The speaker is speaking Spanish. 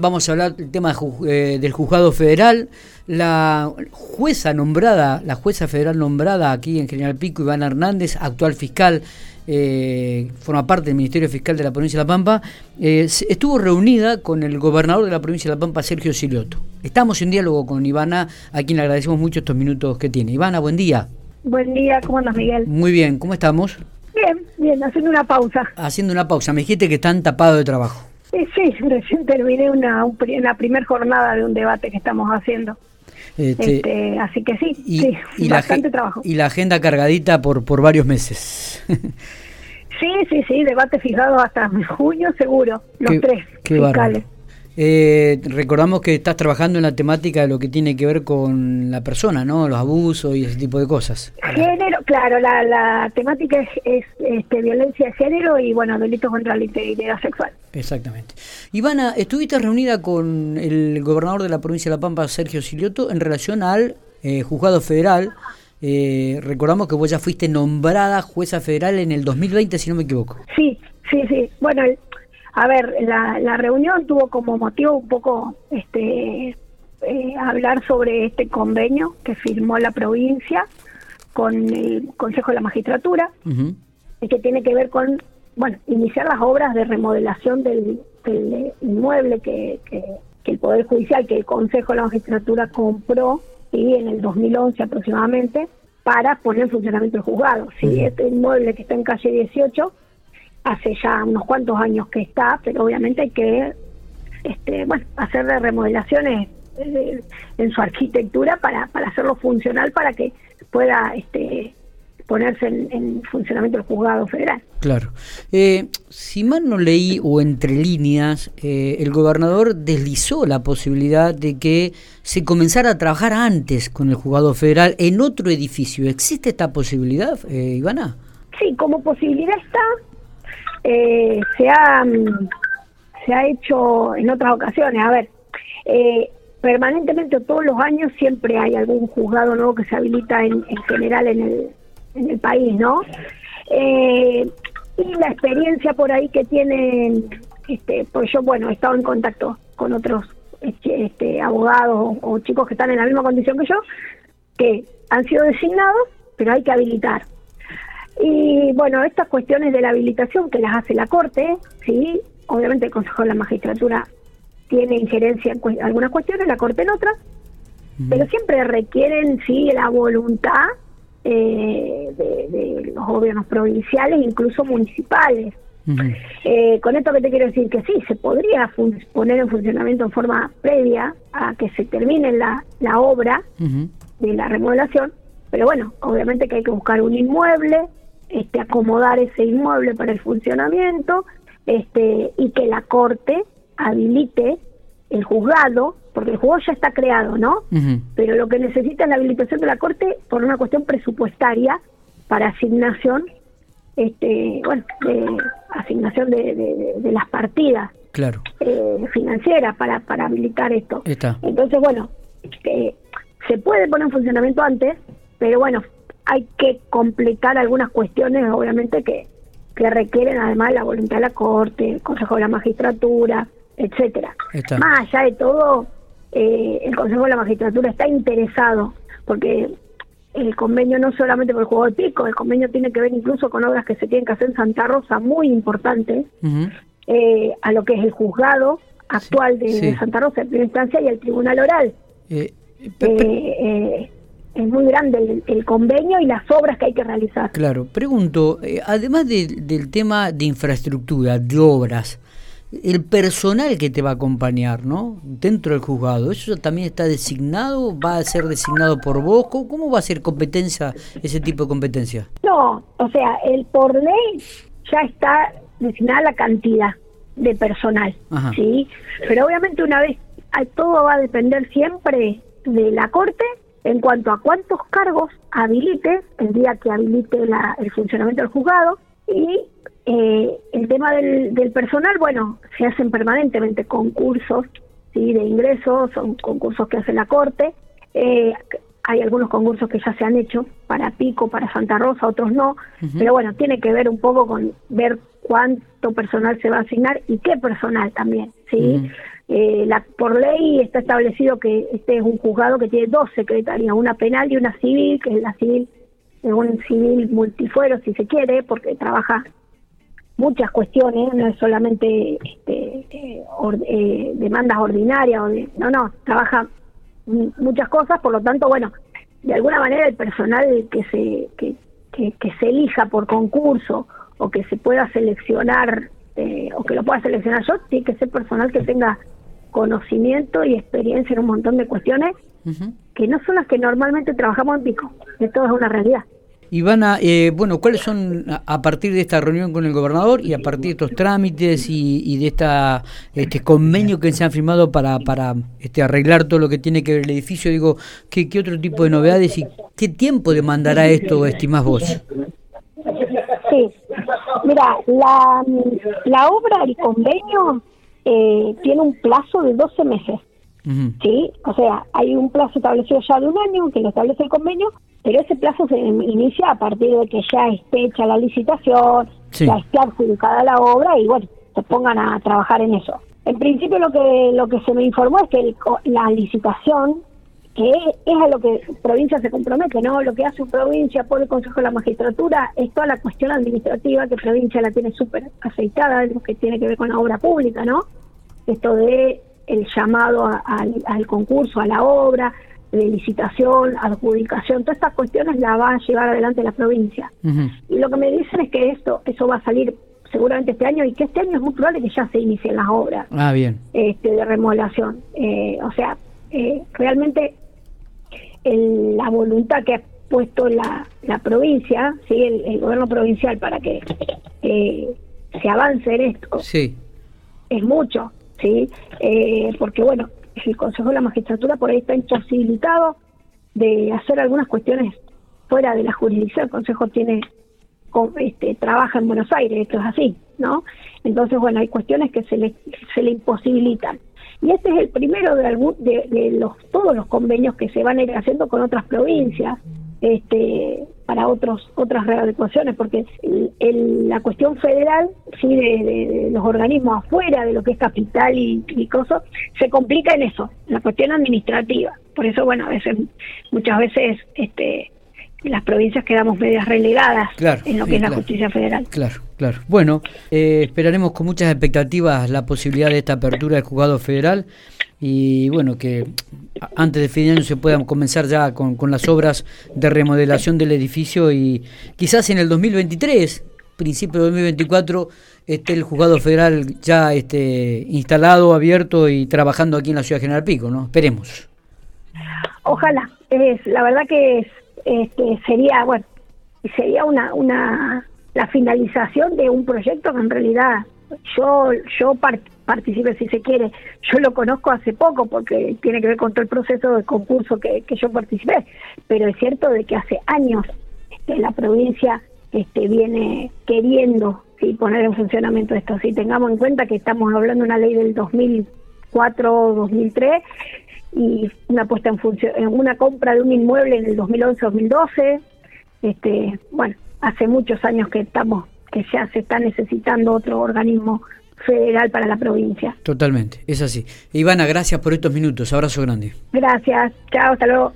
Vamos a hablar del tema eh, del juzgado federal. La jueza nombrada, la jueza federal nombrada aquí en General Pico, Iván Hernández, actual fiscal, eh, forma parte del Ministerio Fiscal de la provincia de La Pampa, eh, estuvo reunida con el gobernador de la provincia de La Pampa, Sergio Silioto. Estamos en diálogo con Ivana, a quien le agradecemos mucho estos minutos que tiene. Ivana, buen día. Buen día, ¿cómo andas, Miguel? Muy bien, ¿cómo estamos? Bien, bien, haciendo una pausa. Haciendo una pausa. Me dijiste que están tapados de trabajo. Sí, recién terminé una, una primera jornada de un debate que estamos haciendo. Este, este, así que sí, sí bastante trabajo. Y la agenda cargadita por, por varios meses. sí, sí, sí, debate fijado hasta junio seguro, los tres fiscales. Eh, recordamos que estás trabajando en la temática de lo que tiene que ver con la persona, ¿no? Los abusos y ese tipo de cosas. Género, claro, la, temática es, este, violencia de género y, bueno, delitos contra la integridad sexual. Exactamente. Ivana, estuviste reunida con el gobernador de la provincia de La Pampa, Sergio Silioto, en relación al eh, juzgado federal. Eh, recordamos que vos ya fuiste nombrada jueza federal en el 2020, si no me equivoco. Sí, sí, sí. Bueno, a ver, la, la reunión tuvo como motivo un poco este eh, hablar sobre este convenio que firmó la provincia con el Consejo de la Magistratura, y que tiene que ver con, bueno, iniciar las obras de remodelación del, inmueble que, que, el Poder Judicial, que el Consejo de la Magistratura compró y en el 2011 aproximadamente, para poner en funcionamiento el juzgado. Si este inmueble que está en calle 18 hace ya unos cuantos años que está, pero obviamente hay que este, bueno, hacerle remodelaciones eh, en su arquitectura para, para hacerlo funcional para que pueda este, ponerse en, funcionamiento el juzgado federal. Claro. Eh, si mal no leí o entre líneas, eh, el gobernador deslizó la posibilidad de que se comenzara a trabajar antes con el juzgado federal en otro edificio. ¿Existe esta posibilidad, eh, Ivana? Sí, como posibilidad está, eh, se, ha, se ha hecho en otras ocasiones. A ver, eh, permanentemente todos los años siempre hay algún juzgado nuevo que se habilita en, general en el, en el país, ¿no? Eh, y la experiencia por ahí que tienen, este, pues yo, bueno, he estado en contacto con otros este, este abogados o chicos que están en la misma condición que yo, que han sido designados, pero hay que habilitar. Y bueno, estas cuestiones de la habilitación que las hace la Corte, sí, obviamente el Consejo de la Magistratura tiene injerencia en algunas cuestiones, la Corte en otras, pero siempre requieren, sí, la voluntad eh, de, los gobiernos provinciales, incluso municipales. Eh, con esto que te quiero decir que sí, se podría poner en funcionamiento en forma previa a que se termine la, la obra de la remodelación, pero bueno, obviamente que hay que buscar un inmueble, este, acomodar ese inmueble para el funcionamiento este, y que la Corte habilite el juzgado, porque el juzgado ya está creado, ¿no? Pero lo que necesita es la habilitación de la Corte por una cuestión presupuestaria para asignación, este, bueno, de asignación de, de, las partidas claro. eh, financieras para, para habilitar esto. Entonces, bueno, eh, se puede poner en funcionamiento antes, pero bueno, hay que completar algunas cuestiones, obviamente, que, que requieren además la voluntad de la Corte, el Consejo de la Magistratura, etcétera. Más allá de todo, eh, el Consejo de la Magistratura está interesado, porque el convenio no solamente por el juego de pico, el convenio tiene que ver incluso con obras que se tienen que hacer en Santa Rosa, muy importantes, eh, a lo que es el juzgado actual de, Santa Rosa en primera instancia y el tribunal oral. Eh, eh es muy grande el, convenio y las obras que hay que realizar. Claro, pregunto, eh, además del tema de infraestructura, de obras, el personal que te va a acompañar, ¿no? Dentro del juzgado, ¿eso también está designado? ¿Va a ser designado por vos? ¿Cómo, va a ser competencia, ese tipo de competencia? No, o sea, el por ley ya está designada la cantidad de personal, ¿sí? Pero obviamente una vez, todo va a depender siempre de la Corte en cuanto a cuántos cargos habilite el día que habilite el funcionamiento del juzgado y eh, tema del, personal, bueno, se hacen permanentemente concursos ¿sí? de ingresos, son concursos que hace la Corte, eh, hay algunos concursos que ya se han hecho para Pico, para Santa Rosa, otros no, pero bueno, tiene que ver un poco con ver cuánto personal se va a asignar y qué personal también. ¿sí? Eh, la, por ley está establecido que este es un juzgado que tiene dos secretarías, una penal y una civil, que es la civil, es un civil multifuero si se quiere, porque trabaja muchas cuestiones, no es solamente este, eh, eh, demandas ordinarias, no, no, trabaja muchas cosas, por lo tanto, bueno, de alguna manera el personal que se, que, que, se elija por concurso o que se pueda seleccionar o que lo pueda seleccionar yo, tiene que ser personal que tenga conocimiento y experiencia en un montón de cuestiones que no son las que normalmente trabajamos en Pico. Esto es una realidad. Ivana, eh, bueno, ¿cuáles son a partir de esta reunión con el gobernador y a partir de estos trámites y, de esta este convenio que se han firmado para, para este, arreglar todo lo que tiene que ver el edificio? Digo, ¿qué, ¿qué otro tipo de novedades y qué tiempo demandará esto, estimás vos? Sí, mira, la, la obra, el convenio eh, tiene un plazo de 12 meses. ¿Sí? O sea, hay un plazo establecido ya de un año que lo establece el convenio, pero ese plazo se inicia a partir de que ya esté hecha la licitación, ya esté adjudicada la obra y bueno, se pongan a trabajar en eso. En principio lo que lo que se me informó es que la licitación que es a lo que provincia se compromete, ¿no? Lo que hace provincia por el Consejo de la Magistratura es toda la cuestión administrativa que provincia la tiene súper aceitada, lo que tiene que ver con la obra pública, ¿no? Esto de el llamado al concurso, a la obra, de licitación, adjudicación, todas estas cuestiones las va a llevar adelante la provincia. Y lo que me dicen es que esto eso va a salir seguramente este año y que este año es muy probable que ya se inicien las obras ah, bien. Este, de remodelación. Eh, o sea, eh, realmente la voluntad que ha puesto la, la provincia, ¿sí? el, gobierno provincial para que eh, se avance en esto, sí. es mucho, ¿sí? Eh, porque bueno, el Consejo de la Magistratura por ahí está imposibilitado de hacer algunas cuestiones fuera de la jurisdicción. El Consejo tiene este, trabaja en Buenos Aires, esto es así, ¿no? Entonces, bueno, hay cuestiones que se le, se le imposibilitan. Y este es el primero de, algún, de, los todos los convenios que se van haciendo con otras provincias este para otros otras readecuaciones porque la cuestión federal sí de, los organismos afuera de lo que es capital y, y cosas se complica en eso la cuestión administrativa por eso bueno a veces muchas veces este las provincias quedamos medias relegadas en lo que es la justicia federal. Claro, claro. Bueno, eh, esperaremos con muchas expectativas la posibilidad de esta apertura del juzgado federal y bueno, que antes de fin de año se puedan comenzar ya con, las obras de remodelación del edificio y quizás en el 2023, principio de 2024, esté el juzgado federal ya este, instalado, abierto y trabajando aquí en la ciudad General Pico, ¿no? Esperemos. Ojalá. Es, la verdad que es este, sería, bueno, sería una, una, la finalización de un proyecto que en realidad yo, yo participé, si se quiere, yo lo conozco hace poco porque tiene que ver con todo el proceso de concurso que, que yo participé, pero es cierto de que hace años este, la provincia este, viene queriendo ¿sí? poner en funcionamiento esto. Si tengamos en cuenta que estamos hablando de una ley del 2004-2003 y una puesta en función, una compra de un inmueble en el 2011-2012. Este, bueno, hace muchos años que estamos, que ya se está necesitando otro organismo federal para la provincia. Totalmente, es así. Ivana, gracias por estos minutos. Abrazo grande. Gracias. Chao, hasta luego.